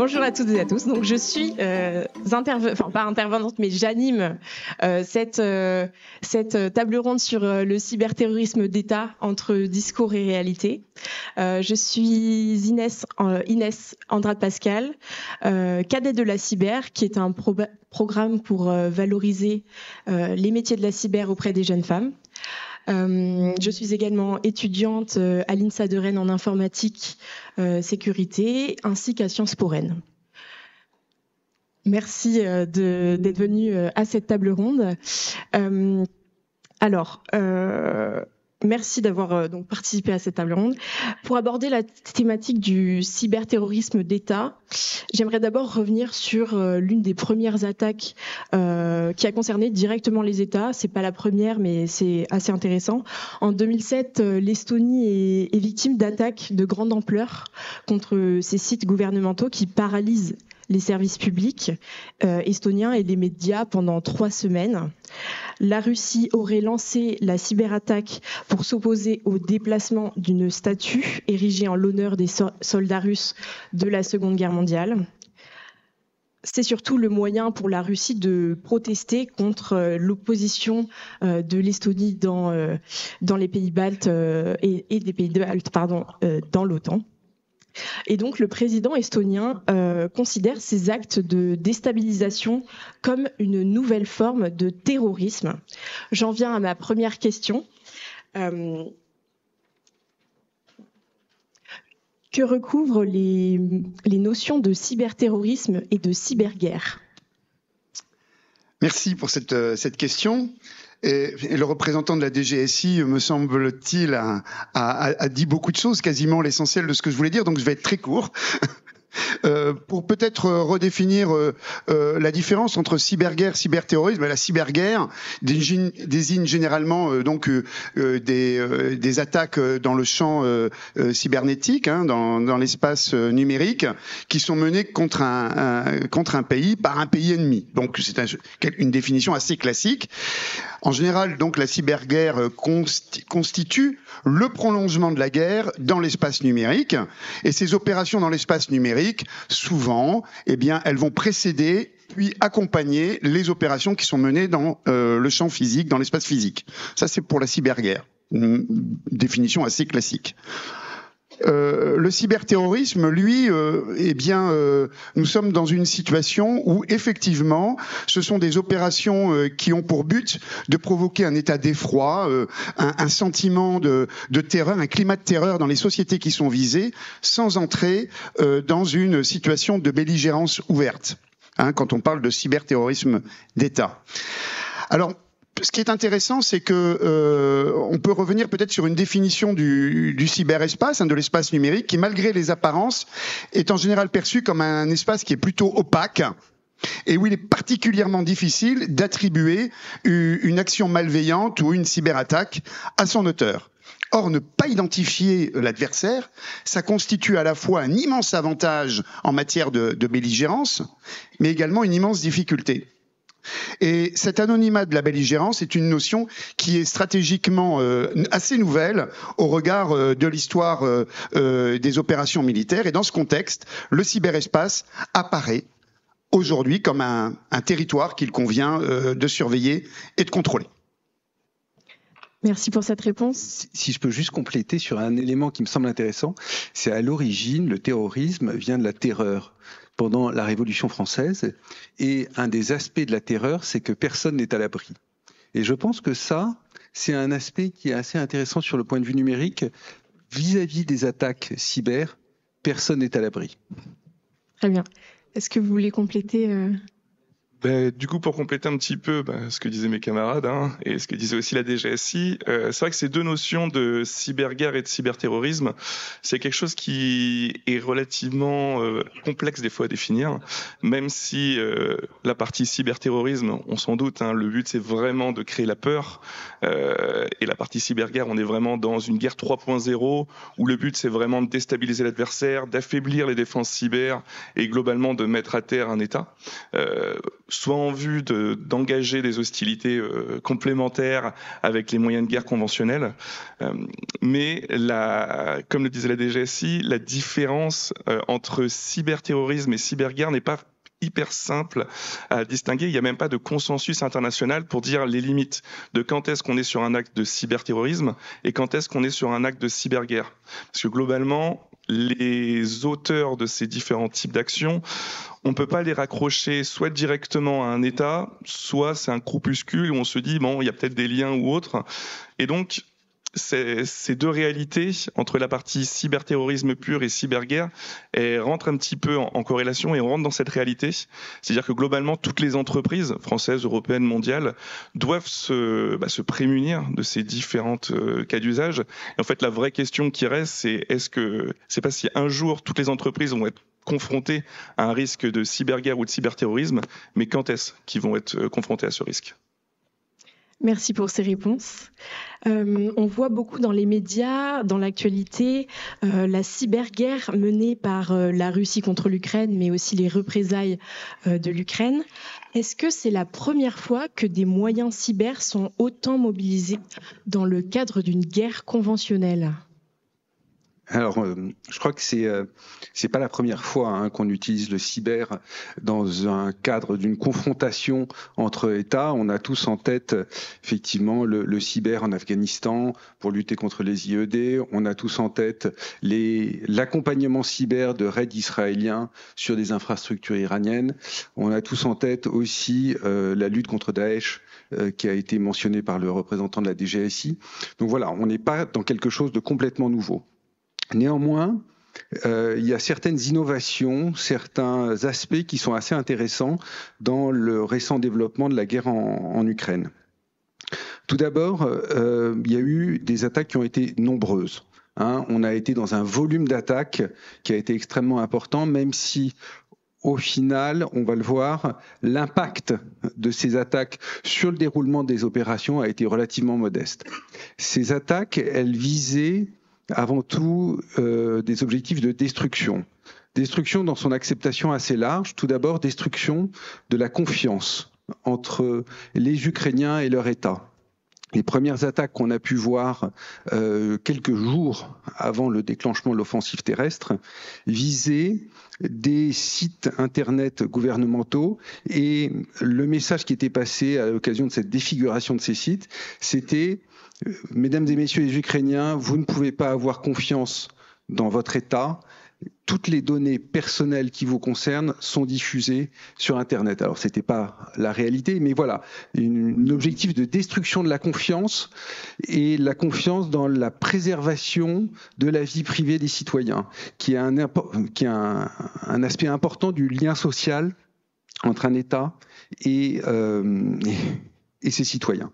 Bonjour à toutes et à tous. Donc je suis euh, enfin pas intervenante, mais j'anime euh, cette euh, cette table ronde sur euh, le cyberterrorisme d'État entre discours et réalité. Euh, je suis Inès Inès Andrade Pascal, cadet de la cyber, qui est un programme pour valoriser les métiers de la cyber auprès des jeunes femmes. Euh, je suis également étudiante euh, à l'INSA de Rennes en informatique euh, sécurité ainsi qu'à Sciences Po Rennes. Merci d'être venu à cette table ronde. alors, Merci d'avoir euh, donc participé à cette table ronde. Pour aborder la thématique du cyberterrorisme d'État, j'aimerais d'abord revenir sur euh, l'une des premières attaques euh, qui a concerné directement les États. C'est pas la première, mais c'est assez intéressant. En 2007, l'Estonie est, est, victime d'attaques de grande ampleur contre ces sites gouvernementaux qui paralysent les services publics euh, estoniens et les médias pendant trois semaines. La Russie aurait lancé la cyberattaque pour s'opposer au déplacement d'une statue érigée en l'honneur des soldats russes de la Seconde Guerre mondiale c'est surtout le moyen pour la Russie de protester contre euh, l'opposition euh, de l'Estonie dans, les pays baltes et, et des pays baltes pardon, dans l'OTAN. Et donc le président estonien euh, considère ces actes de déstabilisation comme une nouvelle forme de terrorisme. J'en viens à ma première question. Euh, que recouvrent les, notions de cyberterrorisme et de cyberguerre? Merci pour cette, euh, cette question. Et, le représentant de la DGSI, me semble-t-il, a, a, dit beaucoup de choses, quasiment l'essentiel de ce que je voulais dire, donc je vais être très court. Euh, pour peut-être redéfinir euh, euh, la différence entre cyberguerre, cyberterrorisme, la cyberguerre désigne, désigne généralement donc des, des, attaques dans le champ cybernétique, hein, dans, dans l'espace numérique, qui sont menées contre un, un, contre un pays par un pays ennemi. Donc c'est un, une définition assez classique. En général, donc la cyberguerre constitue le prolongement de la guerre dans l'espace numérique, et ces opérations dans l'espace numérique souvent, eh bien, elles vont précéder puis accompagner les opérations qui sont menées dans euh, le champ physique, dans l'espace physique. Ça, c'est pour la cyberguerre. Une définition assez classique. Euh, le cyberterrorisme, lui, euh, eh bien, euh, nous sommes dans une situation où effectivement, ce sont des opérations euh, qui ont pour but de provoquer un état d'effroi, un, un, sentiment de, de, terreur, un climat de terreur dans les sociétés qui sont visées, sans entrer dans une situation de belligérance ouverte. Hein, quand on parle de cyberterrorisme d'État. Alors, ce qui est intéressant, c'est que euh, on peut revenir peut-être sur une définition du, cyberespace, hein, de l'espace numérique, qui malgré les apparences est en général perçu comme un espace qui est plutôt opaque et où il est particulièrement difficile d'attribuer une action malveillante ou une cyberattaque à son auteur. Or, ne pas identifier l'adversaire, ça constitue à la fois un immense avantage en matière de, de belligérance, mais également une immense difficulté. Et cet anonymat de la belligérance est une notion qui est stratégiquement euh, assez nouvelle au regard euh, de l'histoire euh, des opérations militaires. Et dans ce contexte, le cyberespace apparaît aujourd'hui comme un, un territoire qu'il convient de surveiller et de contrôler. Merci pour cette réponse. Si je peux juste compléter sur un élément qui me semble intéressant, c'est à l'origine, le terrorisme vient de la terreur pendant la Révolution française. Et un des aspects de la terreur, c'est que personne n'est à l'abri. Et je pense que ça, c'est un aspect qui est assez intéressant sur le point de vue numérique. Vis-à-vis des attaques cyber, personne n'est à l'abri. Très bien. Est-ce que vous voulez compléter euh, ben, du coup, pour compléter un petit peu ben, ce que disaient mes camarades hein, et ce que disait aussi la DGSI, euh, c'est vrai que ces deux notions de cyberguerre et de cyberterrorisme, c'est quelque chose qui est relativement euh, complexe des fois à définir, même si euh, la partie cyberterrorisme, on s'en doute, hein, le but c'est vraiment de créer la peur, euh, et la partie cyberguerre, on est vraiment dans une guerre 3.0 où le but c'est vraiment de déstabiliser l'adversaire, d'affaiblir les défenses cyber et globalement de mettre à terre un État. Soit en vue d'engager des hostilités euh, complémentaires avec les moyens de guerre conventionnels. Euh, mais la, comme le disait la DGSI, la différence euh, entre cyberterrorisme et cyberguerre n'est pas hyper simple à distinguer. Il n'y a même pas de consensus international pour dire les limites de quand est-ce qu'on est sur un acte de cyberterrorisme et quand est-ce qu'on est sur un acte de cyberguerre. Parce que globalement, les auteurs de ces différents types d'actions, on ne peut pas les raccrocher soit directement à un État, soit c'est un groupuscule où on se dit, bon, il y a peut-être des liens ou autres. Et donc, ces deux réalités entre la partie cyberterrorisme pur et cyberguerre rentrent un petit peu en, corrélation et on rentre dans cette réalité. C'est-à-dire que globalement, toutes les entreprises françaises, européennes, mondiales doivent se, bah, se prémunir de ces différentes euh, cas d'usage. Et en fait, la vraie question qui reste, c'est est-ce que c'est pas si un jour toutes les entreprises vont être confrontées à un risque de cyberguerre ou de cyberterrorisme, mais quand est-ce qu'ils vont être euh, confrontés à ce risque? Merci pour ces réponses. Euh, on voit beaucoup dans les médias, dans l'actualité, euh, la cyberguerre menée par euh, la Russie contre l'Ukraine, mais aussi les représailles de l'Ukraine. Est-ce que c'est la première fois que des moyens cyber sont autant mobilisés dans le cadre d'une guerre conventionnelle? Alors, euh, je crois que c'est euh, pas la première fois hein, qu'on utilise le cyber dans un cadre d'une confrontation entre États. On a tous en tête effectivement le, le, cyber en Afghanistan pour lutter contre les IED. On a tous en tête les l'accompagnement cyber de raids israéliens sur des infrastructures iraniennes. On a tous en tête aussi euh, la lutte contre Daesh qui a été mentionnée par le représentant de la DGSI. Donc voilà, on n'est pas dans quelque chose de complètement nouveau. Néanmoins, euh, il y a certaines innovations, certains aspects qui sont assez intéressants dans le récent développement de la guerre en, Ukraine. Tout d'abord, euh, il y a eu des attaques qui ont été nombreuses. Hein. on a été dans un volume d'attaques qui a été extrêmement important, même si au final, on va le voir, l'impact de ces attaques sur le déroulement des opérations a été relativement modeste. Ces attaques, elles visaient avant tout euh, des objectifs de destruction. Destruction dans son acceptation assez large. Tout d'abord, destruction de la confiance entre les Ukrainiens et leur État. Les premières attaques qu'on a pu voir euh, quelques jours avant le déclenchement de l'offensive terrestre visaient des sites internet gouvernementaux et le message qui était passé à l'occasion de cette défiguration de ces sites, c'était Mesdames et messieurs les Ukrainiens, vous ne pouvez pas avoir confiance dans votre État. Toutes les données personnelles qui vous concernent sont diffusées sur Internet. Alors, ce n'était pas la réalité, mais voilà, un objectif de destruction de la confiance et la confiance dans la préservation de la vie privée des citoyens, qui est un, qui est un, aspect important du lien social entre un État et, euh, et ses citoyens.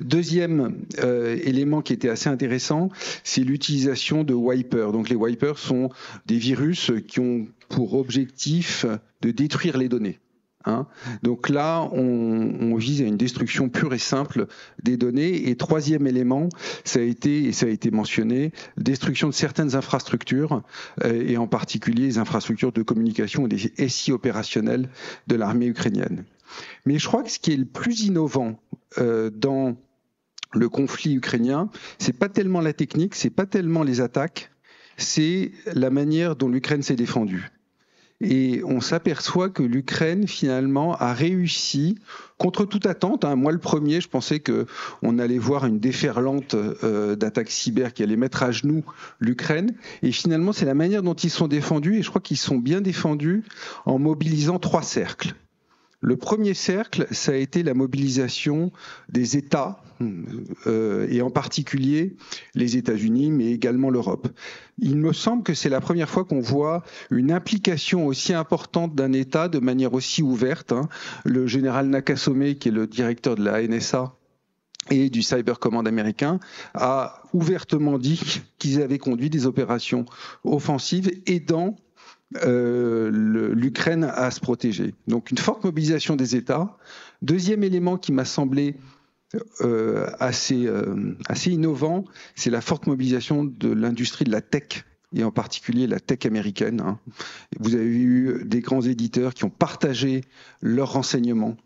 Deuxième euh, élément qui était assez intéressant, c'est l'utilisation de wipers. Donc les wipers sont des virus qui ont pour objectif de détruire les données. Hein. Donc là, on, on, vise à une destruction pure et simple des données. Et troisième élément, ça a été, et ça a été mentionné, destruction de certaines infrastructures, euh, et en particulier les infrastructures de communication et des SI opérationnels de l'armée ukrainienne. Mais je crois que ce qui est le plus innovant euh, dans le conflit ukrainien, c'est pas tellement la technique, c'est pas tellement les attaques, c'est la manière dont l'Ukraine s'est défendue. Et on s'aperçoit que l'Ukraine finalement a réussi, contre toute attente. Hein, moi, le premier, je pensais que on allait voir une déferlante euh, d'attaques cyber qui allait mettre à genoux l'Ukraine. Et finalement, c'est la manière dont ils sont défendus. Et je crois qu'ils sont bien défendus en mobilisant trois cercles. Le premier cercle, ça a été la mobilisation des États, euh, et en particulier les États-Unis, mais également l'Europe. Il me semble que c'est la première fois qu'on voit une implication aussi importante d'un État de manière aussi ouverte. Hein. Le général Nakasone, qui est le directeur de la NSA, et du Cyber Command américain a ouvertement dit qu'ils avaient conduit des opérations offensives aidant euh, l'Ukraine à se protéger. Donc une forte mobilisation des États. Deuxième élément qui m'a semblé euh, assez, euh, assez innovant, c'est la forte mobilisation de l'industrie de la tech et en particulier la tech américaine. Hein. Vous avez eu des grands éditeurs qui ont partagé leurs renseignements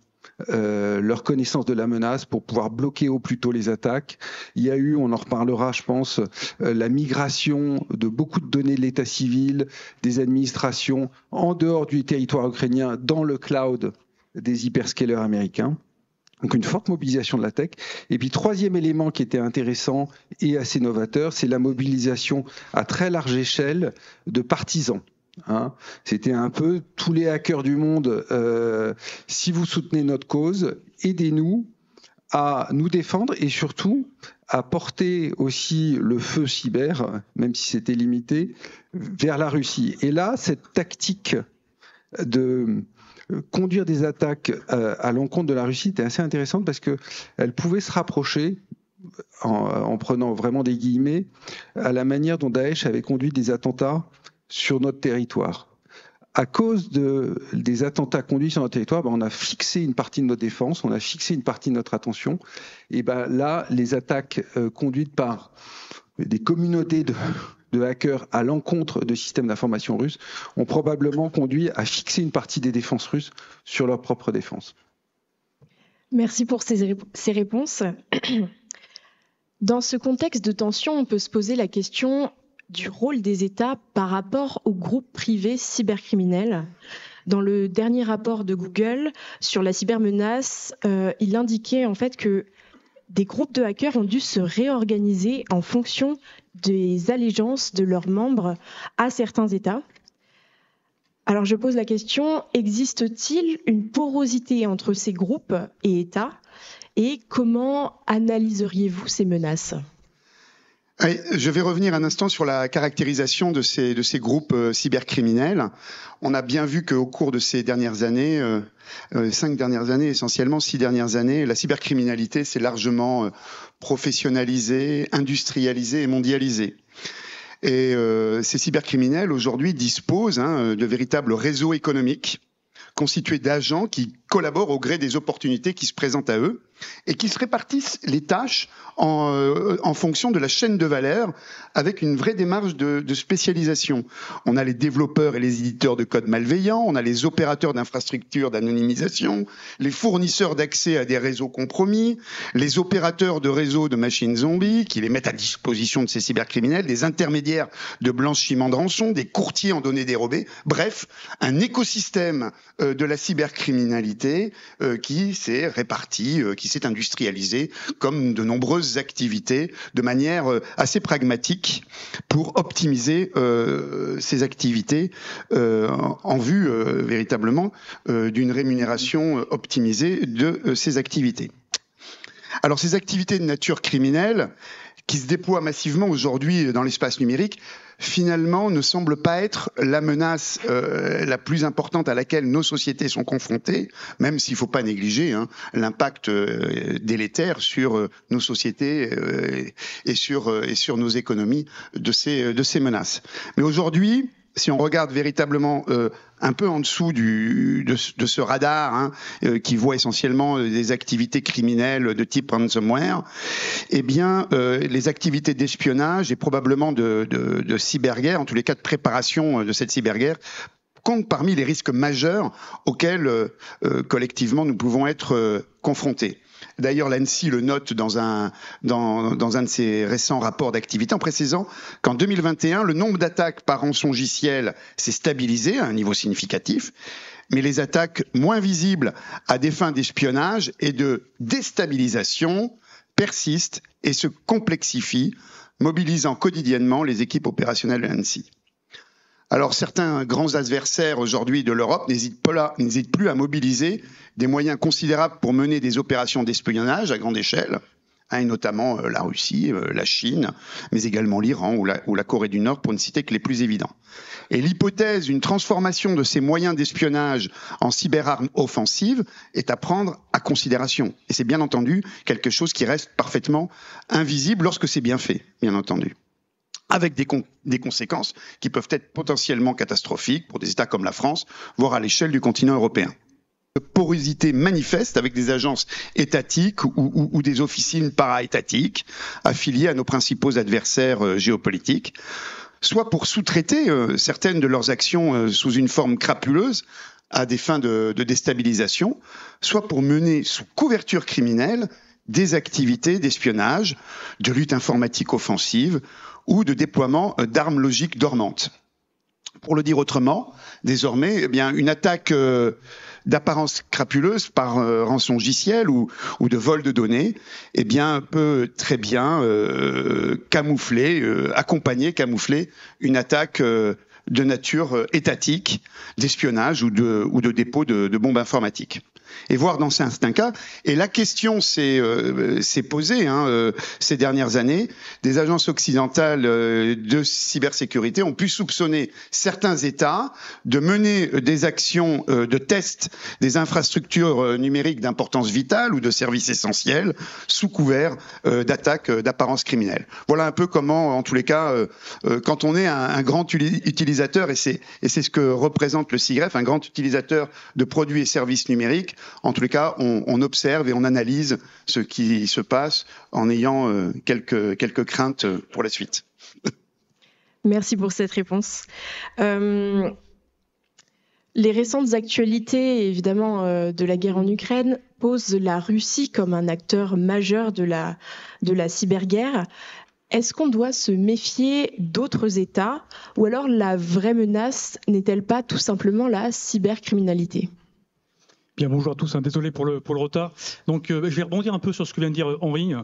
euh, leur connaissance de la menace pour pouvoir bloquer au plus tôt les attaques. Il y a eu, on en reparlera, je pense, euh, la migration de beaucoup de données de l'état civil, des administrations en dehors du territoire ukrainien dans le cloud des hyperscalers américains. Donc une forte mobilisation de la tech. Et puis troisième élément qui était intéressant et assez novateur, c'est la mobilisation à très large échelle de partisans. Hein. C'était un peu tous les hackers du monde. Euh, si vous soutenez notre cause, aidez-nous à nous défendre et surtout à porter aussi le feu cyber, même si c'était limité, vers la Russie. Et là, cette tactique de conduire des attaques euh, à l'encontre de la Russie était assez intéressante parce qu'elle pouvait se rapprocher en, en, prenant vraiment des guillemets, à la manière dont Daesh avait conduit des attentats sur notre territoire. À cause de, des attentats conduits sur notre territoire, ben, on a fixé une partie de notre défense, on a fixé une partie de notre attention. Et ben là, les attaques euh, conduites par des communautés de, de hackers à l'encontre de systèmes d'information russes ont probablement conduit à fixer une partie des défenses russes sur leur propre défense. Merci pour ces, ces réponses. Dans ce contexte de tension, on peut se poser la question du rôle des États par rapport aux groupes privés cybercriminels. Dans le dernier rapport de Google sur la cybermenace, euh, il indiquait en fait que des groupes de hackers ont dû se réorganiser en fonction des allégeances de leurs membres à certains États. Alors je pose la question, existe-t-il une porosité entre ces groupes et États? Et comment analyseriez-vous ces menaces? Je vais revenir un instant sur la caractérisation de ces, groupes euh, cybercriminels. On a bien vu qu'au cours de ces dernières années, euh, euh, cinq dernières années essentiellement, six dernières années, la cybercriminalité s'est largement professionnalisée, industrialisée et mondialisée. Et ces cybercriminels aujourd'hui disposent hein, de véritables réseaux économiques constitués d'agents qui collaborent au gré des opportunités qui se présentent à eux et qui se répartissent les tâches en, euh, en fonction de la chaîne de valeur avec une vraie démarche de, spécialisation. On a les développeurs et les éditeurs de code malveillants, on a les opérateurs d'infrastructures d'anonymisation, les fournisseurs d'accès à des réseaux compromis, les opérateurs de réseaux de machines zombies qui les mettent à disposition de ces cybercriminels, des intermédiaires de blanchiment de rançon, des courtiers en données dérobées, bref, un écosystème euh, de la cybercriminalité euh, qui s'est réparti, qui s'est industrialisé comme de nombreuses activités de manière euh, assez pragmatique pour optimiser euh, ces activités euh, en vue véritablement d'une rémunération optimisée de ces activités. Alors ces activités de nature criminelle qui se déploient massivement aujourd'hui dans l'espace numérique finalement ne semble pas être la menace euh, la plus importante à laquelle nos sociétés sont confrontées, même s'il ne faut pas négliger hein, l'impact euh, délétère sur euh, nos sociétés et, sur, et sur nos économies de ces, de ces menaces. Mais aujourd'hui, si on regarde véritablement euh, un peu en dessous de, ce radar hein, euh, qui voit essentiellement des activités criminelles de type ransomware, eh bien, euh, les activités d'espionnage et probablement de cyberguerre, en tous les cas de préparation de cette cyberguerre, comptent parmi les risques majeurs auxquels collectivement nous pouvons être confrontés. D'ailleurs, l'ANSI le note dans un, dans, un de ses récents rapports d'activité en précisant qu'en 2021, le nombre d'attaques par rançongiciel s'est stabilisé à un niveau significatif, mais les attaques moins visibles à des fins d'espionnage et de déstabilisation persistent et se complexifient, mobilisant quotidiennement les équipes opérationnelles de l'ANSI. Alors certains grands adversaires aujourd'hui de l'Europe n'hésitent plus à mobiliser des moyens considérables pour mener des opérations d'espionnage à grande échelle, hein, et notamment euh, la Russie, euh, la Chine, mais également l'Iran ou ou la Corée du Nord, pour ne citer que les plus évidents. Et l'hypothèse d'une transformation de ces moyens d'espionnage en cyberarmes offensives est à prendre à considération. Et c'est bien entendu quelque chose qui reste parfaitement invisible lorsque c'est bien fait, bien entendu avec des, conséquences qui peuvent être potentiellement catastrophiques pour des États comme la France, voire à l'échelle du continent européen. Porosité manifeste avec des agences étatiques ou, des officines para-étatiques affiliées à nos principaux adversaires euh, géopolitiques. soit pour sous-traiter certaines de leurs actions sous une forme crapuleuse à des fins de, de déstabilisation, soit pour mener sous couverture criminelle des activités d'espionnage, de lutte informatique offensive ou de déploiement d'armes logiques dormantes. Pour le dire autrement, désormais, eh une attaque euh, d'apparence crapuleuse par euh, rançongiciel ou, de vol de données, eh bien, peut très bien euh, camoufler, accompagner, camoufler une attaque de nature étatique, d'espionnage ou de, dépôt de bombes informatiques et voir dans certains cas. Et la question s'est euh, posée hein, euh, ces dernières années. Des agences occidentales euh, de cybersécurité ont pu soupçonner certains États de mener des actions de test des infrastructures numériques d'importance vitale ou de services essentiels sous couvert d'attaques d'apparence criminelle. Voilà un peu comment, en tous les cas, quand on est un, un grand utilisateur, et c'est ce que représente le CIGREF, un grand utilisateur de produits et services numériques, en tous les cas, on, observe et on analyse ce qui se passe en ayant euh, quelques, craintes pour la suite. Merci pour cette réponse. Euh, les récentes actualités, évidemment, euh, de la guerre en Ukraine posent la Russie comme un acteur majeur de la, de la cyberguerre. Est-ce qu'on doit se méfier d'autres États ou alors la vraie menace n'est-elle pas tout simplement la cybercriminalité? Bien, bonjour à tous, hein, désolé pour le, pour le retard. Donc, euh, je vais rebondir un peu sur ce que vient de dire Henri.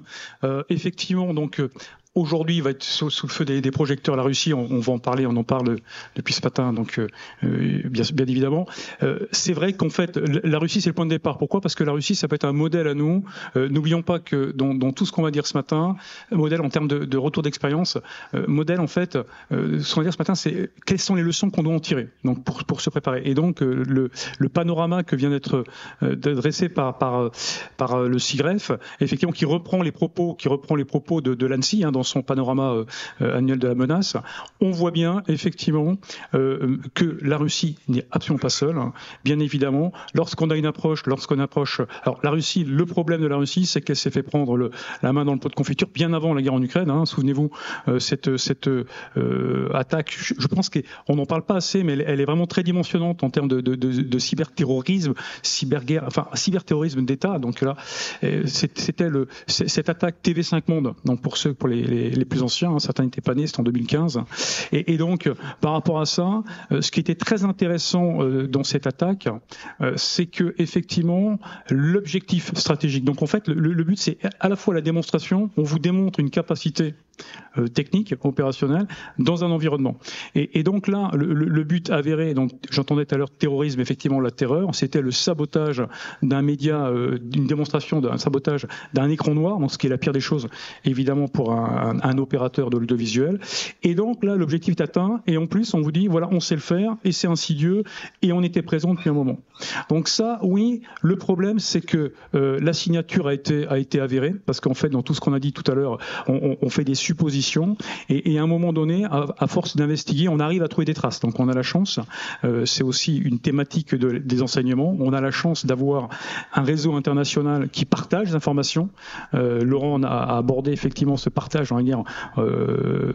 Euh, effectivement, donc, euh, aujourd'hui va être sous, le feu des, projecteurs la Russie. On, va en parler, on en parle depuis ce matin, donc euh, euh, bien, évidemment. Euh, c'est vrai qu'en fait, la Russie c'est le point de départ. Pourquoi? Parce que la Russie ça peut être un modèle à nous. N'oublions pas que dans, tout ce qu'on va dire ce matin, modèle en termes de, retour d'expérience, modèle en fait, ce qu'on va dire ce matin, c'est quelles sont les leçons qu'on doit en tirer, donc pour, se préparer. Et donc le, panorama que vient d'être dressé par le CIGREF, effectivement, qui reprend les propos, qui reprend les propos de, de l'ANSI hein, dans son panorama euh, euh, annuel de la menace, on voit bien effectivement euh, que la Russie n'est absolument pas seule. Hein. Bien évidemment, lorsqu'on a une approche, lorsqu'on approche, alors la Russie, le problème de la Russie, c'est qu'elle s'est fait prendre la main dans le pot de confiture bien avant la guerre en Ukraine. Hein. Souvenez-vous cette cette attaque. Je, pense qu'on n'en parle pas assez, mais elle, est vraiment très dimensionnante en termes de, cyberterrorisme, cyberguerre, enfin cyberterrorisme d'État. Donc là, c'était cette attaque TV5 Monde. Donc pour ceux, pour les, plus anciens, hein, certains n'étaient pas nés, c'était en 2015. Et, donc, par rapport à ça, euh, ce qui était très intéressant euh, dans cette attaque, euh, c'est que effectivement l'objectif stratégique. Donc en fait, le but c'est à la fois la démonstration, on vous démontre une capacité euh, technique, opérationnelle, dans un environnement. Et, donc là, le, but avéré, donc j'entendais tout à l'heure terrorisme, effectivement la terreur, c'était le sabotage d'un média, euh, d'une démonstration d'un sabotage d'un écran noir, donc ce qui est la pire des choses, évidemment pour un opérateur de l'audiovisuel. Et donc là, l'objectif est atteint, et en plus, on vous dit, voilà, on sait le faire, et c'est insidieux, et on était présent depuis un moment. Donc ça, oui, le problème, c'est que euh, la signature a été, a été avérée, parce qu'en fait, dans tout ce qu'on a dit tout à l'heure, on, on fait des suppositions. Et, à un moment donné, à, force d'investiguer, on arrive à trouver des traces. Donc on a la chance, euh, c'est aussi une thématique des enseignements, on a la chance d'avoir un réseau international qui partage des informations. Euh, Laurent a, abordé effectivement ce partage en guerre euh,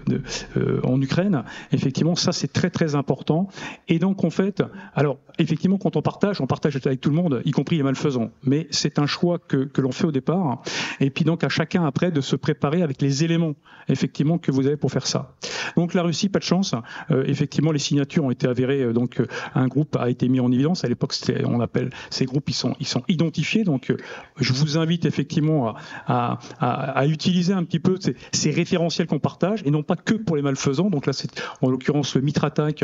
en Ukraine. Effectivement, ça c'est très très important. Et donc en fait, alors effectivement, quand on partage, on partage avec tout le monde, y compris les malfaisants. Mais c'est un choix que, que l'on fait au départ. Et puis donc à chacun après de se préparer avec les éléments effectivement que vous avez pour faire ça. Donc la Russie, pas de chance. Euh, effectivement, les signatures ont été avérées. Euh, donc euh, un groupe a été mis en évidence. À l'époque, on appelle ces groupes, ils sont, ils sont identifiés. Donc je vous invite effectivement à, à, à, utiliser un petit peu ces, référentiels qu'on partage et non pas que pour les malfaisants. Donc là, c'est en l'occurrence le Mitre Attack,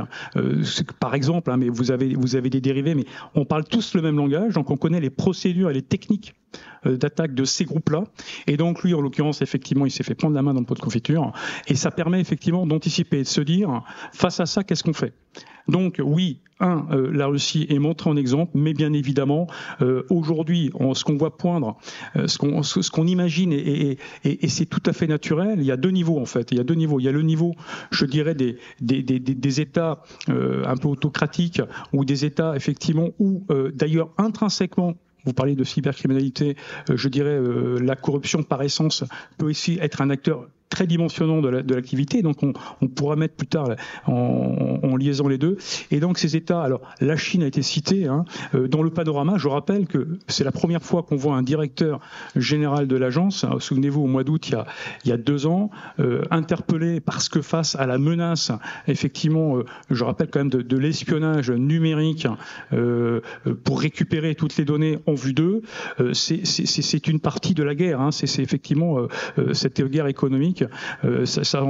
par exemple. Hein, mais vous avez, vous avez des dérivés, mais on parle tous le même langage. Donc on connaît les procédures et les techniques euh, d'attaque de ces groupes-là. Et donc lui, en l'occurrence, effectivement, il s'est fait prendre la main dans le pot de confiture. Et ça permet effectivement d'anticiper, de se dire, face à ça, qu'est-ce qu'on fait? Donc oui, un, euh, la Russie est montrée en exemple, mais bien évidemment, euh, aujourd'hui, ce qu'on voit poindre, ce qu'on ce qu'on imagine, et, et, et c'est tout à fait naturel, il y a deux niveaux en fait. Il y a deux niveaux. Il y a le niveau, je dirais, des, des, des, des États un peu autocratiques ou des États effectivement où d'ailleurs intrinsèquement vous parlez de cybercriminalité, euh, je dirais euh, la corruption par essence peut aussi être un acteur très dimensionnant de l'activité. donc on, on, pourra mettre plus tard en, en, liaison les deux. Et donc ces États, alors la Chine a été citée hein, euh, dans le panorama. Je rappelle que c'est la première fois qu'on voit un directeur général de l'agence. Souvenez-vous, au mois d'août, il, y a, il y a deux ans, euh, interpellé parce que face à la menace, effectivement, euh, je rappelle quand même de, de l'espionnage numérique euh, pour récupérer toutes les données en vue d'eux, euh, c'est une partie de la guerre. Hein. C'est effectivement cette guerre économique. Ça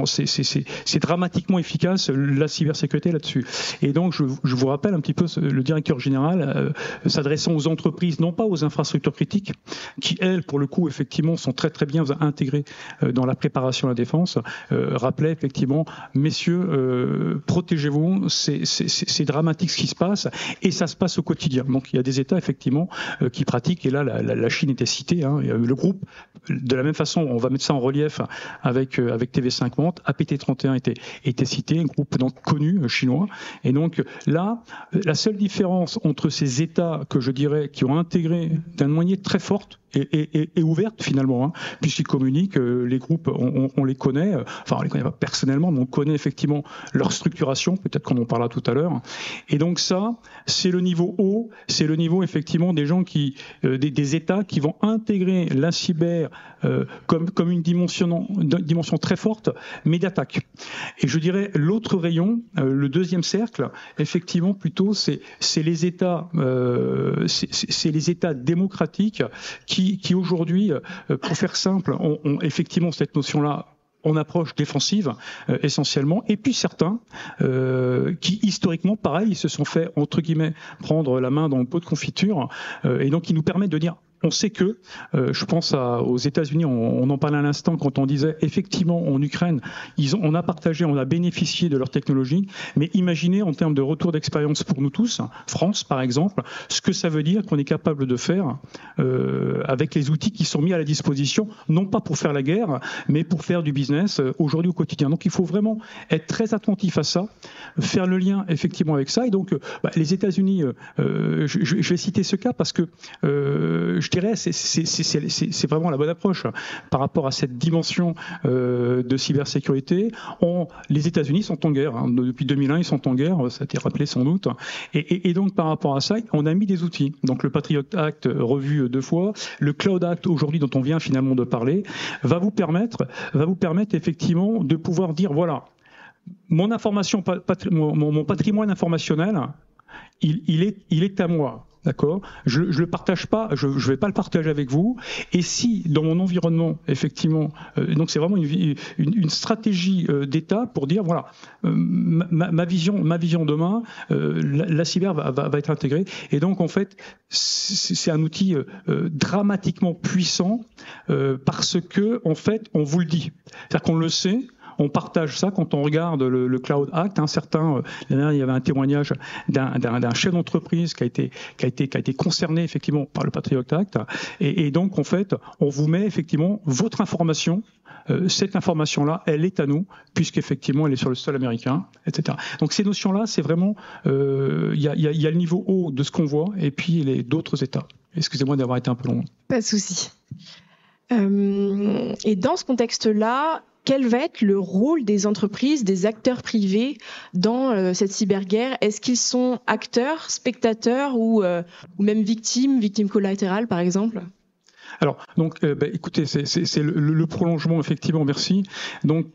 c'est dramatiquement efficace la cybersécurité là-dessus. Et donc, je, vous rappelle un petit peu le directeur général s'adressant aux entreprises, non pas aux infrastructures critiques, qui elles, pour le coup, effectivement, sont très très bien intégrées dans la préparation à la défense, rappelait effectivement, messieurs, protégez-vous, c'est dramatique ce qui se passe, et ça se passe au quotidien. Donc il y a des États effectivement qui pratiquent, et là la, la, Chine était citée, hein, le groupe, de la même façon, on va mettre ça en relief avec avec TV5 Monde, APT31 était était cité, un groupe connu chinois, et donc là, la seule différence entre ces États que je dirais qui ont intégré d'un moyen très forte et, et, ouverte finalement, hein, puisqu'ils communiquent, euh, les groupes, on, on, les connaît, euh, enfin on les connaît pas personnellement, mais on connaît effectivement leur structuration, peut-être qu'on en parlera tout à l'heure. Et donc ça, c'est le niveau haut, c'est le niveau effectivement des gens qui, euh, des, des, États qui vont intégrer la cyber comme, comme une dimension, dimension très forte, mais d'attaque. Et je dirais l'autre rayon, le deuxième cercle, effectivement plutôt, c'est les États, c'est les États démocratiques qui, aujourd'hui, euh, pour faire simple, ont, effectivement cette notion-là en approche défensive euh, essentiellement, et puis certains euh, qui historiquement, pareil, se sont fait entre guillemets prendre la main dans le pot de confiture, et donc qui nous permettent de dire on sait que, euh, je pense aux États-Unis, on, en parlait à l'instant quand on disait effectivement en Ukraine, ils ont, on a partagé, on a bénéficié de leur technologie, mais imaginez en termes de retour d'expérience pour nous tous, France par exemple, ce que ça veut dire qu'on est capable de faire euh, avec les outils qui sont mis à la disposition, non pas pour faire la guerre, mais pour faire du business euh, aujourd'hui au quotidien. Donc il faut vraiment être très attentif à ça, faire le lien effectivement avec ça. Et donc bah, les États-Unis, je, je, vais citer ce cas parce que je dirais, c'est vraiment la bonne approche par rapport à cette dimension euh, de cybersécurité. les États-Unis sont en guerre. Hein. Depuis 2001, ils sont en guerre. Ça a été rappelé sans doute. Et, donc, par rapport à ça, on a mis des outils. Donc, le Patriot Act revu deux fois, le Cloud Act aujourd'hui dont on vient finalement de parler, va vous permettre, va vous permettre effectivement de pouvoir dire voilà, mon information, mon patrimoine informationnel, il est à moi. D'accord? Je le partage pas, je ne vais pas le partager avec vous. Et si dans mon environnement, effectivement, euh, donc c'est vraiment une, une, stratégie euh, d'État pour dire voilà, euh, ma, vision, ma vision demain, la, cyber va, va, va, être intégrée. Et donc en fait, c'est un outil dramatiquement puissant parce que en fait, on vous le dit, c'est-à-dire qu'on le sait on partage ça quand on regarde le, Cloud Act. Un certain, euh, il y avait un témoignage d'un chef d'entreprise qui a été concerné effectivement par le Patriot Act. Et, donc en fait, on vous met effectivement votre information. Euh, cette information-là, elle est à nous, puisqu'effectivement, elle est sur le sol américain, etc. Donc ces notions-là, c'est vraiment, euh, il y, a, y, a, le niveau haut de ce qu'on voit, et puis les d'autres États. Excusez-moi d'avoir été un peu long. Pas de souci. et dans ce contexte-là, quel va être le rôle des entreprises, des acteurs privés dans euh, cette cyberguerre? Est-ce qu'ils sont acteurs, spectateurs ou, euh, ou même victimes, victimes collatérales par exemple? Alors, donc, euh, bah, écoutez, c'est le, le, prolongement, effectivement, merci. Donc,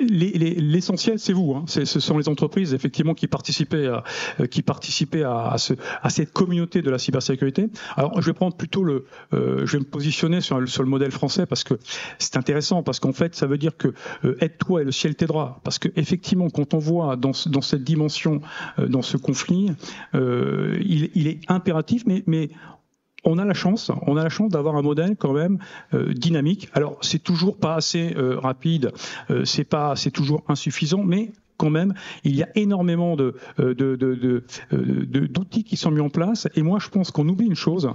L'essentiel, c'est vous. Hein. Ce sont les entreprises effectivement qui participaient à, euh, qui participaient à, ce, à, cette communauté de la cybersécurité. Alors, je vais prendre plutôt le, euh, je vais me positionner sur, sur, le modèle français parce que c'est intéressant parce qu'en fait, ça veut dire que euh, aide-toi et le ciel t'aidera. Parce que effectivement, quand on voit dans, dans cette dimension, dans ce conflit, il, il, est impératif, mais, mais on a la chance, on a la chance d'avoir un modèle quand même euh, dynamique. Alors c'est toujours pas assez euh, rapide, euh, c'est pas, c'est toujours insuffisant, mais quand même, il y a énormément de, d'outils qui sont mis en place. Et moi, je pense qu'on oublie une chose,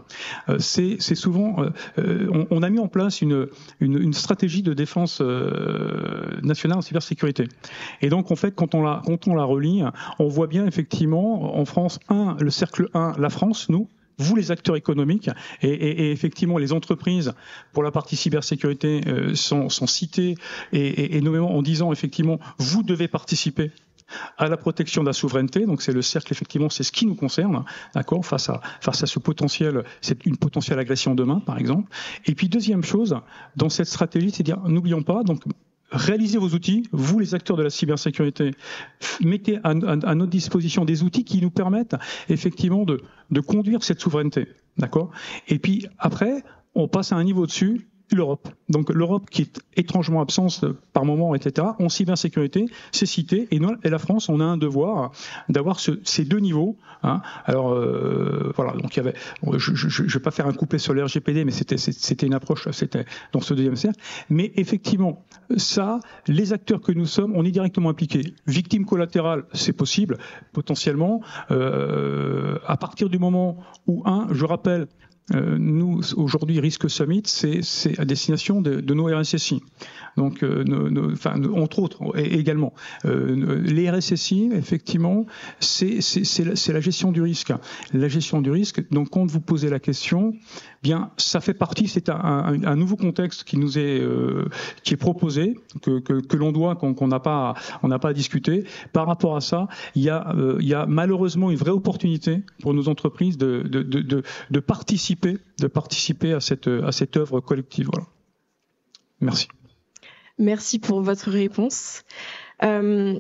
c'est, souvent, on, a mis en place une, une, stratégie de défense nationale en cybersécurité. Et donc, en fait, quand on la, quand on la relie, on voit bien effectivement en France, un, le cercle 1, la France, nous, vous les acteurs économiques, et, effectivement les entreprises pour la partie cybersécurité euh, sont, sont, citées, et, et, en disant effectivement vous devez participer à la protection de la souveraineté. Donc c'est le cercle, effectivement, c'est ce qui nous concerne, d'accord, face à face à ce potentiel, c'est une potentielle agression demain, par exemple. Et puis deuxième chose, dans cette stratégie, c'est dire, n'oublions pas, donc réalisez vos outils, vous les acteurs de la cybersécurité, mettez à, notre disposition des outils qui nous permettent effectivement de, de conduire cette souveraineté. D'accord? Et puis après, on passe à un niveau dessus l'Europe. Donc l'Europe qui est étrangement absente par moment, etc. En cybersécurité, c'est cité. Et nous, et la France, on a un devoir d'avoir ce, ces deux niveaux. Hein. Alors euh, voilà. Donc il y avait. Je ne vais pas faire un couplet sur le RGPD, mais c'était c'était une approche. C'était dans ce deuxième cercle. Mais effectivement, ça, les acteurs que nous sommes, on est directement impliqués. Victime collatérale, c'est possible potentiellement. Euh, à partir du moment où un, je rappelle, euh, nous, aujourd'hui, Risque Summit, c'est à destination de, de, nos RSSI. Donc, euh, nos, enfin, entre autres, également. Euh, les RSSI, effectivement, c'est la, la, gestion du risque. La gestion du risque, donc quand vous posez la question, bien, ça fait partie, c'est un, un, un, nouveau contexte qui nous est, euh, qui est proposé, que, que, que l'on doit, qu'on n'a pas, on pas à discuter. Par rapport à ça, il y a, euh, il y a malheureusement une vraie opportunité pour nos entreprises de, de, de, de de participer à cette, œuvre collective. Merci. Merci pour votre réponse. Euh,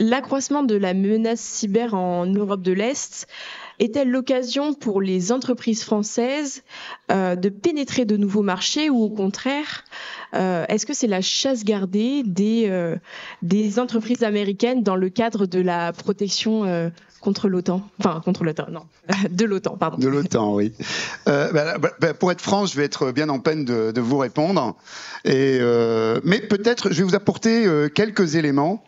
L'accroissement de la menace cyber en Europe de l'Est est-elle l'occasion pour les entreprises françaises euh, de pénétrer de nouveaux marchés ou au contraire, euh, est-ce que c'est la chasse gardée des, entreprises américaines dans le cadre de la protection contre l'OTAN Enfin, contre l'OTAN, non, de l'OTAN, pardon. De l'OTAN, oui. Euh, bah, bah, bah, pour être franc, je vais être bien en peine de, vous répondre. Et, mais peut-être, je vais vous apporter quelques éléments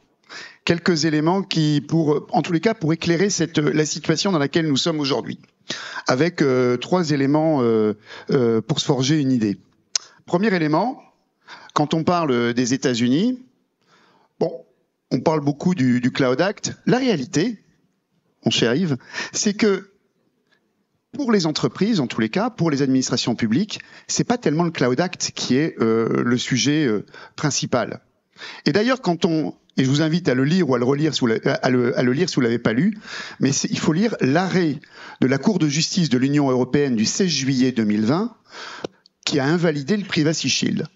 quelques éléments qui, pour, en tous les cas, pour éclairer la situation dans laquelle nous sommes aujourd'hui, avec euh, trois éléments euh, euh, pour se forger une idée. Premier élément, quand on parle des États-Unis, bon, on parle beaucoup du, du Cloud Act. La réalité, on y arrive, c'est que pour les entreprises, en tous les cas, pour les administrations publiques, c'est pas tellement le Cloud Act qui est euh, le sujet euh, principal. Et d'ailleurs, quand on et je vous invite à le lire ou à le relire, si vous à, lire si vous l'avez pas lu, mais il faut lire l'arrêt de la Cour de justice de l'Union européenne du 16 juillet 2020 qui a invalidé le Privacy Shield.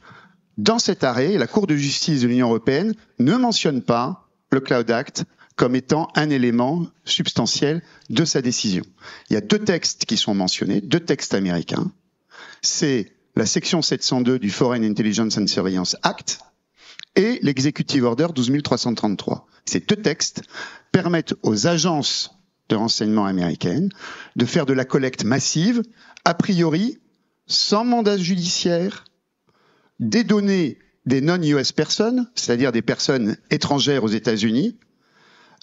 Dans cet arrêt, la Cour de justice de l'Union européenne ne mentionne pas le Cloud Act comme étant un élément substantiel de sa décision. Il y a deux textes qui sont mentionnés, deux textes américains. C'est la section 702 du Foreign Intelligence and Surveillance Act, et l'Executive Order 12333. Ces deux textes permettent aux agences de renseignement américaines de faire de la collecte massive, a priori, sans mandat judiciaire, des données des non-US personnes, c'est-à-dire des personnes étrangères aux États-Unis,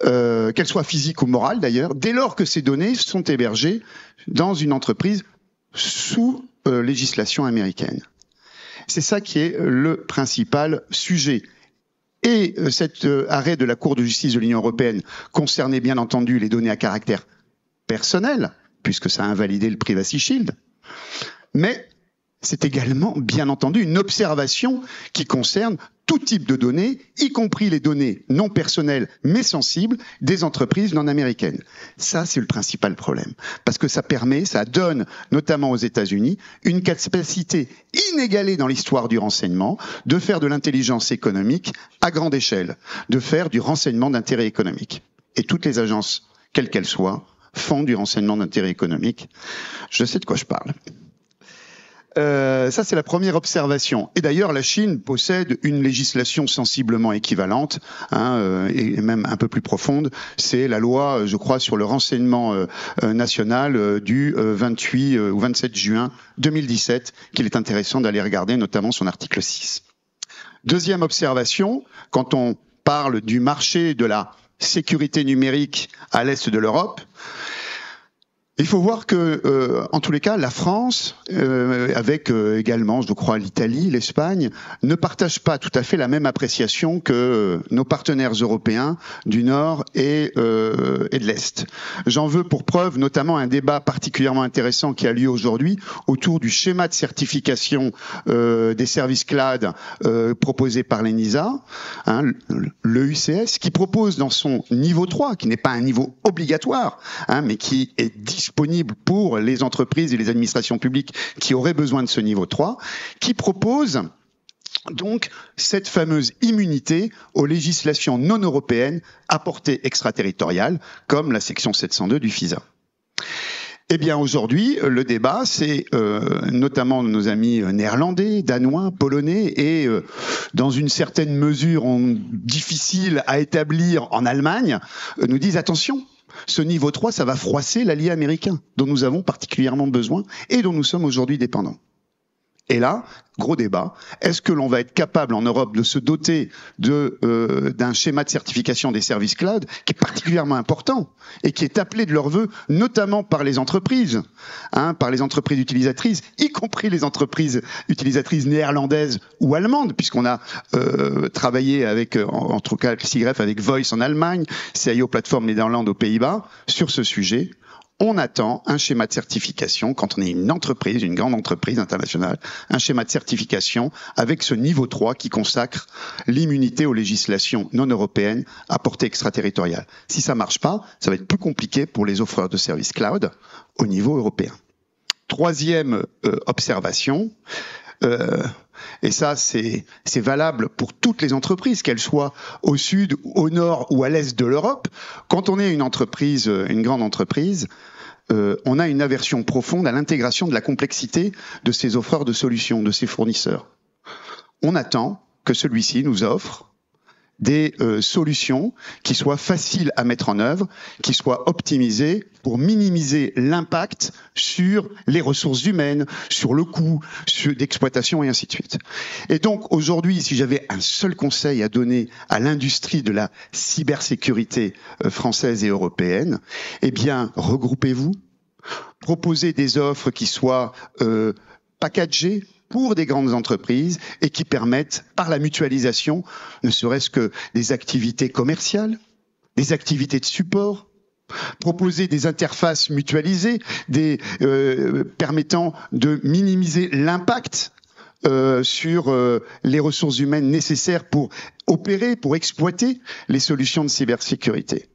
euh, qu'elles soient physiques ou morales d'ailleurs, dès lors que ces données sont hébergées dans une entreprise sous euh, législation américaine. C'est ça qui est le principal sujet. Et euh, cet euh, arrêt de la Cour de justice de l'Union européenne concernait bien entendu les données à caractère personnel, puisque ça a invalidé le Privacy Shield. Mais c'est également, bien entendu, une observation qui concerne tout type de données, y compris les données non personnelles mais sensibles des entreprises non américaines. Ça, c'est le principal problème. Parce que ça permet, ça donne, notamment aux États-Unis, une capacité inégalée dans l'histoire du renseignement de faire de l'intelligence économique à grande échelle, de faire du renseignement d'intérêt économique. Et toutes les agences, quelles qu'elles soient, font du renseignement d'intérêt économique. Je sais de quoi je parle. Euh, ça, c'est la première observation. Et d'ailleurs, la Chine possède une législation sensiblement équivalente, hein, euh, et même un peu plus profonde. C'est la loi, je crois, sur le renseignement euh, national du 28 ou 27 juin 2017, qu'il est intéressant d'aller regarder, notamment son article 6. Deuxième observation, quand on parle du marché de la sécurité numérique à l'est de l'Europe, Il faut voir que, euh, en tous les cas, la France, euh, avec euh, également, je crois, l'Italie, l'Espagne, ne partagent pas tout à fait la même appréciation que nos partenaires européens du Nord et, de l'Est. J'en veux pour preuve notamment un débat particulièrement intéressant qui a lieu aujourd'hui autour du schéma de certification des services CLAD proposé par l'ENISA, hein, le UCS, qui propose dans son niveau 3, qui n'est pas un niveau obligatoire, hein, mais qui est disponible disponible pour les entreprises et les administrations publiques qui auraient besoin de ce niveau 3, qui propose donc cette fameuse immunité aux législations non européennes à portée extraterritoriale, comme la section 702 du FISA. Eh bien, aujourd'hui, le débat, c'est euh, notamment nos amis néerlandais, danois, polonais et, euh, dans une certaine mesure difficile à établir en Allemagne, euh, nous disent attention, ce niveau 3, ça va froisser l'allié américain, dont nous avons particulièrement besoin et dont nous sommes aujourd'hui dépendants. Et là, gros débat, est-ce que l'on va être capable en Europe de se doter euh, d'un schéma de certification des services cloud qui est particulièrement important et qui est appelé de leur vœu, notamment par les entreprises, hein, par les entreprises utilisatrices, y compris les entreprises utilisatrices néerlandaises ou allemandes, puisqu'on a euh, travaillé avec, en, tout cas, CIGREF avec Voice en Allemagne, CIO Platform Néerlande aux Pays-Bas, sur ce sujet on attend un schéma de certification quand on est une entreprise, une grande entreprise internationale, un schéma de certification avec ce niveau 3 qui consacre l'immunité aux législations non européennes à portée extraterritoriale. Si ça marche pas, ça va être plus compliqué pour les offreurs de services cloud au niveau européen. Troisième euh, observation, euh, et ça c'est valable pour toutes les entreprises, qu'elles soient au sud, au nord ou à l'est de l'Europe. Quand on est une entreprise, une grande entreprise, euh, on a une aversion profonde à l'intégration de la complexité de ces offreurs de solutions, de ces fournisseurs. On attend que celui-ci nous offre des euh, solutions qui soient faciles à mettre en œuvre, qui soient optimisées pour minimiser l'impact sur les ressources humaines, sur le coût d'exploitation et ainsi de suite. Et donc aujourd'hui, si j'avais un seul conseil à donner à l'industrie de la cybersécurité euh, française et européenne, eh bien, regroupez-vous, proposez des offres qui soient euh, packagées, pour des grandes entreprises et qui permettent, par la mutualisation, ne serait-ce que des activités commerciales, des activités de support, proposer des interfaces mutualisées, euh, permettant de minimiser l'impact euh, sur euh, les ressources humaines nécessaires pour opérer, pour exploiter les solutions de cybersécurité.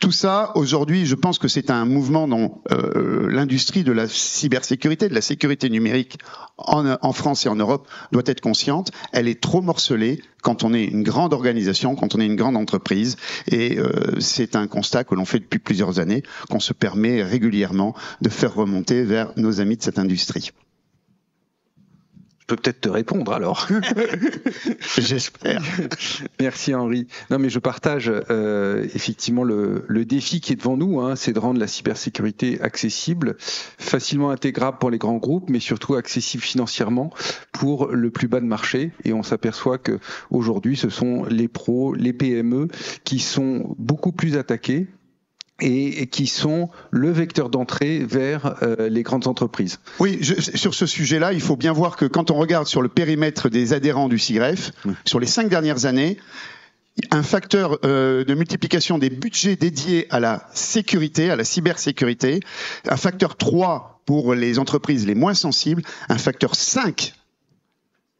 Tout ça, aujourd'hui, je pense que c'est un mouvement dont euh, l'industrie de la cybersécurité, de la sécurité numérique en, France et en Europe doit être consciente. Elle est trop morcelée quand on est une grande organisation, quand on est une grande entreprise. Et euh, c'est un constat que l'on fait depuis plusieurs années, qu'on se permet régulièrement de faire remonter vers nos amis de cette industrie peux peut-être te répondre alors. J'espère. Merci Henri. Non mais je partage euh, effectivement le, le, défi qui est devant nous, hein, c'est de rendre la cybersécurité accessible, facilement intégrable pour les grands groupes, mais surtout accessible financièrement pour le plus bas de marché. Et on s'aperçoit que aujourd'hui, ce sont les pros, les PME qui sont beaucoup plus attaqués et qui sont le vecteur d'entrée vers euh, les grandes entreprises. Oui, je, sur ce sujet-là, il faut bien voir que quand on regarde sur le périmètre des adhérents du CIGREF, sur les cinq dernières années, un facteur euh, de multiplication des budgets dédiés à la sécurité, à la cybersécurité, un facteur 3 pour les entreprises les moins sensibles, un facteur 5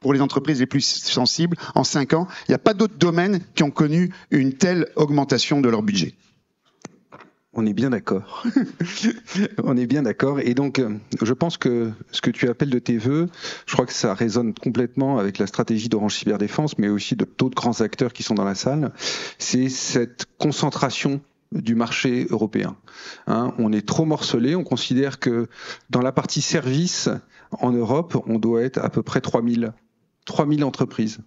pour les entreprises les plus sensibles en 5 ans. Il n'y a pas d'autres domaines qui ont connu une telle augmentation de leur budget. On est bien d'accord. on est bien d'accord. Et donc, euh, je pense que ce que tu appelles de tes voeux, je crois que ça résonne complètement avec la stratégie d'Orange Cyberdéfense, mais aussi de d'autres grands acteurs qui sont dans la salle. C'est cette concentration du marché européen. Hein, on est trop morcelé. On considère que dans la partie service en Europe, on doit être à peu près 3000, 3000 entreprises.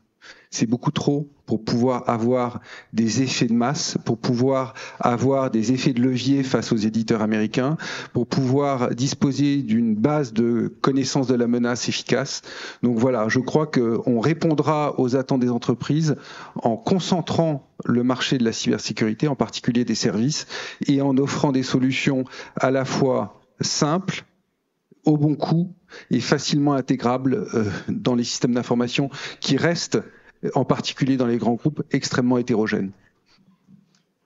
C'est beaucoup trop pour pouvoir avoir des effets de masse, pour pouvoir avoir des effets de levier face aux éditeurs américains, pour pouvoir disposer d'une base de connaissance de la menace efficace. Donc voilà, je crois qu'on répondra aux attentes des entreprises en concentrant le marché de la cybersécurité, en particulier des services, et en offrant des solutions à la fois simples, au bon coût et facilement intégrables euh, dans les systèmes d'information qui restent en particulier dans les grands groupes, extrêmement hétérogènes.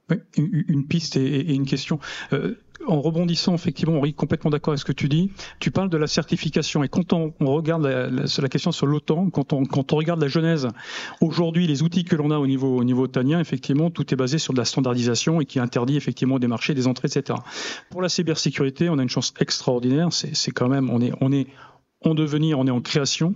Oui, une piste et une question. Euh, en rebondissant, effectivement, Henri, complètement d'accord avec ce que tu dis. Tu parles de la certification. Et quand on, regarde la, question sur l'OTAN, quand on, quand on regarde la genèse, aujourd'hui, les outils que l'on a au niveau, au niveau otanien, effectivement, tout est basé sur de la standardisation et qui interdit effectivement des marchés, des entrées, etc. Pour la cybersécurité, on a une chance extraordinaire. C'est quand même, on est, on est, en devenir, on est en création.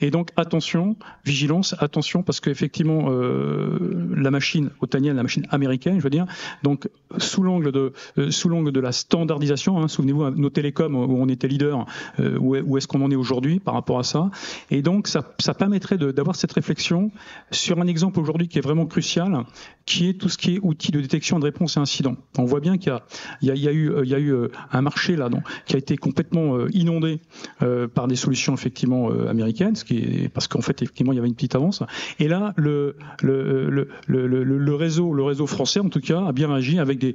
Et donc attention, vigilance, attention, parce qu'effectivement, euh, la machine otanienne, la machine américaine, je veux dire, donc sous l'angle de euh, sous l'angle de la standardisation, hein, souvenez-vous nos télécoms où on était leader, euh, où, est-ce qu'on en est aujourd'hui par rapport à ça. Et donc ça, ça permettrait d'avoir cette réflexion sur un exemple aujourd'hui qui est vraiment crucial, qui est tout ce qui est outils de détection et de réponse à incidents. On voit bien qu'il y, y, y a, eu il y a eu un marché là, donc, qui a été complètement inondé par des solutions effectivement euh, américaines, parce qu'en fait effectivement il y avait une petite avance. Et là, le, réseau, français en tout cas, a bien réagi avec des,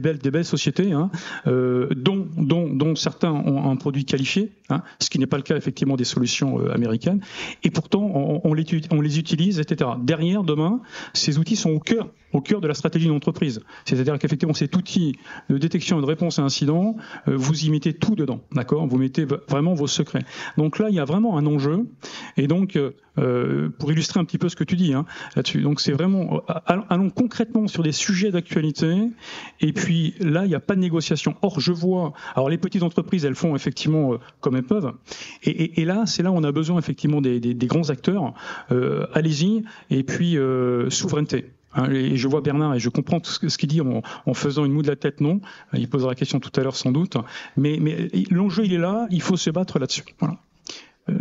belles, sociétés, hein, euh, dont, certains ont un produit qualifié, hein, ce qui n'est pas le cas effectivement des solutions euh, américaines. Et pourtant, on, les, on les utilise, etc. Derrière, demain, ces outils sont au cœur au cœur de la stratégie d'une entreprise. C'est-à-dire qu'effectivement, cet outil de détection et de réponse à incident, euh, vous y mettez tout dedans, d'accord? Vous mettez vraiment vos secrets. Donc là, il y a vraiment un enjeu. Et donc, euh, euh, pour illustrer un petit peu ce que tu dis hein, là-dessus, donc c'est vraiment allons concrètement sur des sujets d'actualité. Et puis là, il n'y a pas de négociation. Or, je vois. Alors, les petites entreprises, elles font effectivement comme elles peuvent. Et, là, c'est là où on a besoin effectivement des, des grands acteurs. Allez-y. Et puis souveraineté. Hein, je vois Bernard et je comprends tout ce qu'il dit en, faisant une moue de la tête, non. Il posera la question tout à l'heure sans doute. Mais, l'enjeu, il est là, il faut se battre là-dessus. Euh.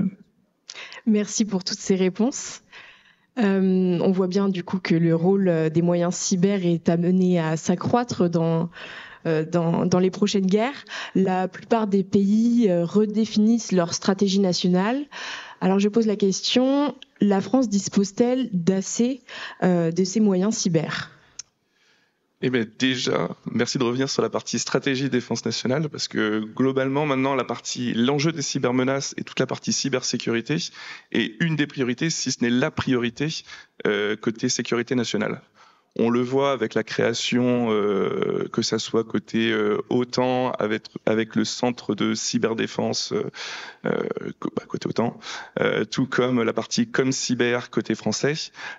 Merci pour toutes ces réponses. Euh, on voit bien du coup que le rôle des moyens cyber est amené à s'accroître euh, dans, les prochaines guerres. La plupart des pays redéfinissent leur stratégie nationale. Alors je pose la question, la France dispose-t-elle d'assez euh, de ses moyens cyber? Eh bien déjà, merci de revenir sur la partie stratégie défense nationale parce que globalement maintenant la partie l'enjeu des cybermenaces et toute la partie cybersécurité est une des priorités, si ce n'est la priorité euh, côté sécurité nationale. On le voit avec la création, euh, que ça soit côté euh, OTAN, avec, avec le centre de cyberdéfense euh, euh bah, côté OTAN, euh, tout comme la partie comme cyber côté français.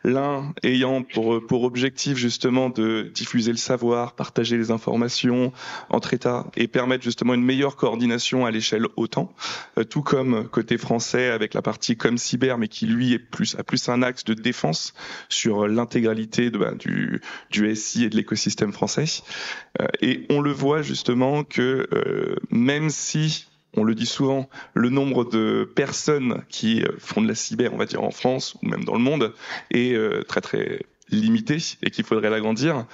L'un ayant pour, pour objectif justement de diffuser le savoir, partager les informations entre États et permettre justement une meilleure coordination à l'échelle OTAN, tout comme côté français avec la partie comme cyber, mais qui lui est plus a plus un axe de défense sur l'intégralité bah, du du, SI et de l'écosystème français. Euh, et on le voit justement que euh, même si on le dit souvent, le nombre de personnes qui font de la cyber, on va dire en France ou même dans le monde, est euh, très très limité et qu'il faudrait l'agrandir,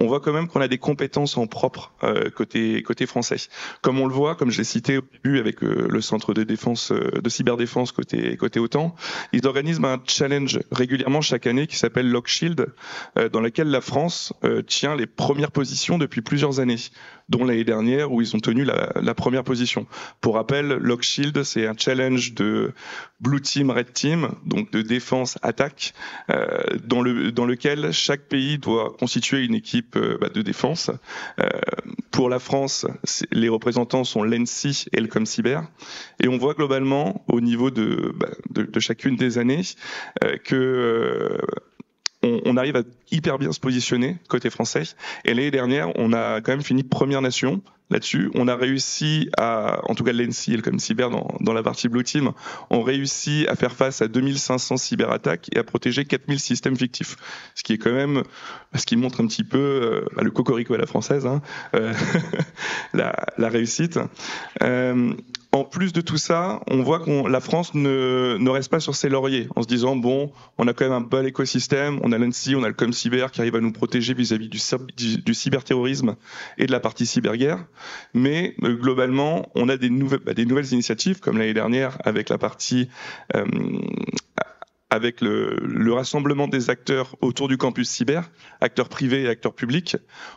on voit quand même qu'on a des compétences en propre euh, côté côté français. Comme on le voit, comme je l'ai cité au début avec euh, le centre de défense euh, de cyberdéfense côté côté OTAN, ils organisent un challenge régulièrement chaque année qui s'appelle Lockshield, dans lequel la France tient les premières positions depuis plusieurs années, dont l'année dernière où ils ont tenu la, la première position. Pour rappel, Lockshield, c'est un challenge de Blue Team, Red Team, donc de défense attaque, dans le dans lequel chaque pays doit constituer une équipe euh, bah, de défense. Euh, pour la France, les représentants sont l'ENSI et le ComCyber. Et on voit globalement, au niveau de, bah, de, chacune des années, euh, que on, arrive à hyper bien se positionner côté français. Et l'année dernière, on a quand même fini première nation là-dessus. On a réussi à, en tout cas l'ENSI et le cyber dans, la partie Blue Team, ont réussi à faire face à 2500 cyberattaques et à protéger 4000 systèmes fictifs. Ce qui est quand même, ce qui montre un petit peu euh, bah, le cocorico à la française, hein, euh, la, la, réussite. Euh, en plus de tout ça, on voit que la France ne, ne, reste pas sur ses lauriers en se disant bon, on a quand même un bel écosystème, on a l'ANSI, on a le ComCyber qui arrive à nous protéger vis-à-vis du, du, cyberterrorisme et de la partie cyberguerre, mais euh, globalement, on a des nouvelles, bah, des nouvelles initiatives comme l'année dernière avec la partie euh, avec le, le, rassemblement des acteurs autour du campus cyber, acteurs privés et acteurs publics,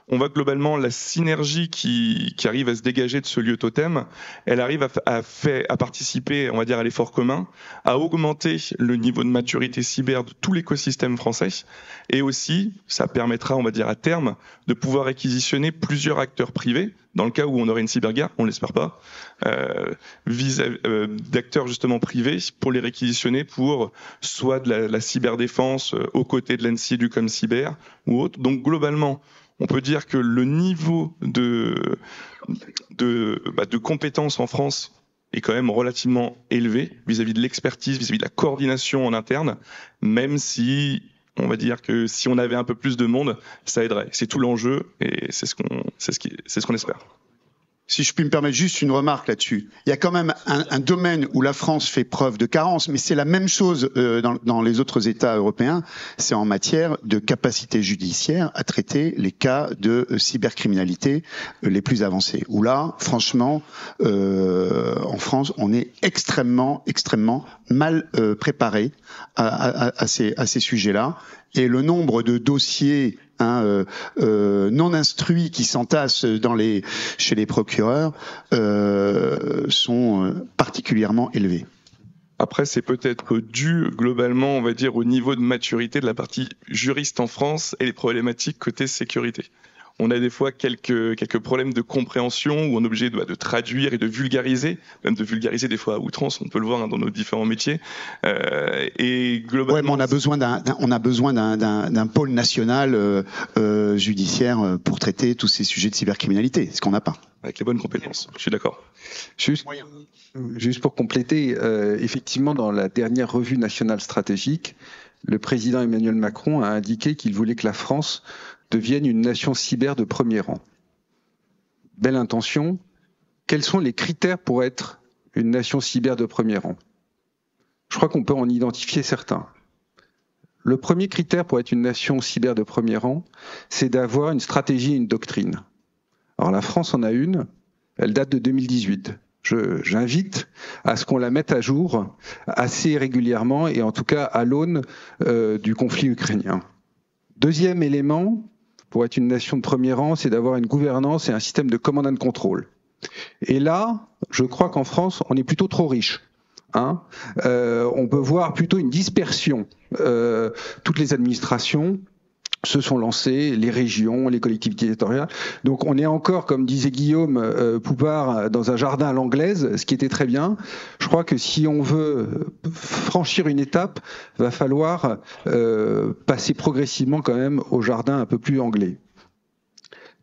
on voit globalement la synergie qui, qui arrive à se dégager de ce lieu totem, elle arrive à, à, fait, à participer, on va dire, à l'effort commun, à augmenter le niveau de maturité cyber de tout l'écosystème français, et aussi, ça permettra, on va dire, à terme, de pouvoir réquisitionner plusieurs acteurs privés, dans le cas où on aurait une cyberguerre, on l'espère pas, d'acteurs justement privés pour les réquisitionner pour soit de la, cyberdéfense euh, aux côtés de l'ANSI du ComCyber ou autre. Donc globalement, on peut dire que le niveau de, de, bah, de compétences en France est quand même relativement élevé vis-à-vis de l'expertise, vis-à-vis de la coordination en interne, même si on va dire que si on avait un peu plus de monde, ça aiderait. C'est tout l'enjeu et c'est ce qu'on espère si je puis me permettre juste une remarque là-dessus. Il y a quand même un, un, domaine où la France fait preuve de carence, mais c'est la même chose euh, dans, dans, les autres États européens. C'est en matière de capacité judiciaire à traiter les cas de euh, cybercriminalité euh, les plus avancés. Où là, franchement, euh, en France, on est extrêmement, extrêmement mal préparé à, à, à ces, ces sujets-là. Et le nombre de dossiers Hein, euh, euh, non instruits qui s'entassent dans les, chez les procureurs euh, sont particulièrement élevés. Après, c'est peut-être dû globalement, on va dire, au niveau de maturité de la partie juriste en France et les problématiques côté sécurité on a des fois quelques, quelques problèmes de compréhension où on est obligé de, de, traduire et de vulgariser, même de vulgariser des fois à outrance, on peut le voir hein, dans nos différents métiers. Euh, et globalement, ouais, mais on a besoin d'un, on a besoin d'un pôle national euh, euh, judiciaire pour traiter tous ces sujets de cybercriminalité, ce qu'on n'a pas. Avec les bonnes compétences, je suis d'accord. Juste, juste pour compléter, euh, effectivement, dans la dernière revue nationale stratégique, le président Emmanuel Macron a indiqué qu'il voulait que la France devienne une nation cyber de premier rang. Belle intention. Quels sont les critères pour être une nation cyber de premier rang? Je crois qu'on peut en identifier certains. Le premier critère pour être une nation cyber de premier rang, c'est d'avoir une stratégie et une doctrine. Alors la France en a une, elle date de 2018. J'invite à ce qu'on la mette à jour assez régulièrement et en tout cas à l'aune euh, du conflit ukrainien. Deuxième élément, pour être une nation de premier rang, c'est d'avoir une gouvernance et un système de command and control. Et là, je crois qu'en France, on est plutôt trop riche. Hein euh, on peut voir plutôt une dispersion. Euh, toutes les administrations se sont lancées, les régions, les collectivités territoriales. Donc on est encore, comme disait Guillaume euh, Poupard, dans un jardin à l'anglaise, ce qui était très bien. Je crois que si on veut franchir une étape, va falloir euh, passer progressivement quand même au jardin un peu plus anglais.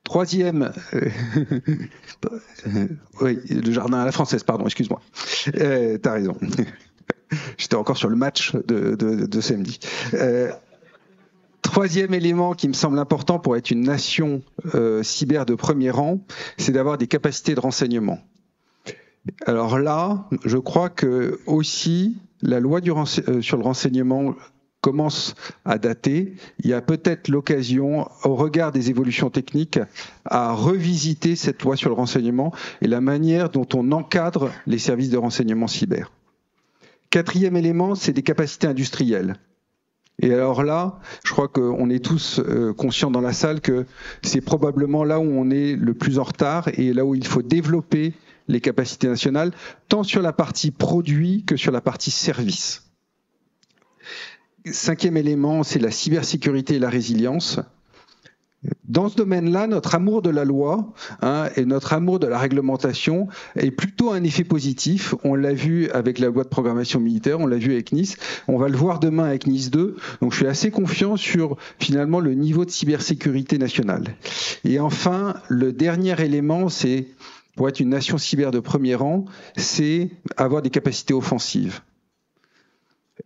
Troisième, euh, oui, le jardin à la française, pardon, excuse-moi. T'as raison. J'étais encore sur le match de, samedi. Troisième élément qui me semble important pour être une nation euh, cyber de premier rang, c'est d'avoir des capacités de renseignement. Alors là, je crois que aussi la loi du euh, sur le renseignement commence à dater. Il y a peut-être l'occasion, au regard des évolutions techniques, à revisiter cette loi sur le renseignement et la manière dont on encadre les services de renseignement cyber. Quatrième élément, c'est des capacités industrielles. Et alors là, je crois qu'on est tous euh, conscients dans la salle que c'est probablement là où on est le plus en retard et là où il faut développer les capacités nationales, tant sur la partie produit que sur la partie service. Cinquième élément, c'est la cybersécurité et la résilience. Dans ce domaine-là, notre amour de la loi hein, et notre amour de la réglementation est plutôt un effet positif. On l'a vu avec la loi de programmation militaire, on l'a vu avec Nice, on va le voir demain avec Nice 2. Donc je suis assez confiant sur finalement le niveau de cybersécurité nationale. Et enfin, le dernier élément, c'est pour être une nation cyber de premier rang, c'est avoir des capacités offensives.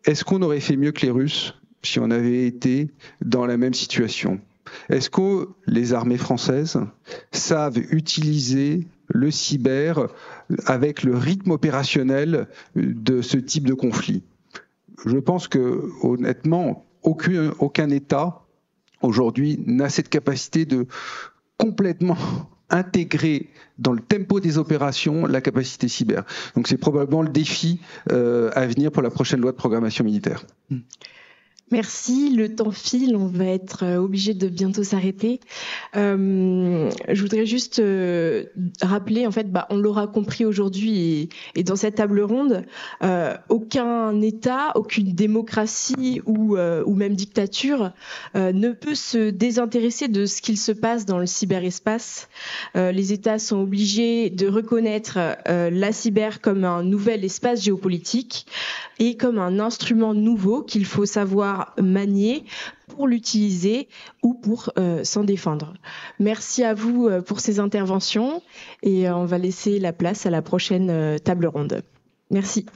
Est-ce qu'on aurait fait mieux que les Russes si on avait été dans la même situation? Est-ce que les armées françaises savent utiliser le cyber avec le rythme opérationnel de ce type de conflit? Je pense que honnêtement, aucun, État aujourd'hui n'a cette capacité de complètement intégrer dans le tempo des opérations la capacité cyber. Donc c'est probablement le défi euh, à venir pour la prochaine loi de programmation militaire. Merci. Le temps file, on va être euh, obligé de bientôt s'arrêter. Euh, je voudrais juste euh, rappeler, en fait, bah, on l'aura compris aujourd'hui et, dans cette table ronde, aucun État, aucune démocratie ou, ou même dictature ne peut se désintéresser de ce qu'il se passe dans le cyberespace. les États sont obligés de reconnaître la cyber comme un nouvel espace géopolitique et comme un instrument nouveau qu'il faut savoir manier pour l'utiliser ou pour euh, s'en défendre. Merci à vous euh, pour ces interventions et euh, on va laisser la place à la prochaine table ronde. Merci.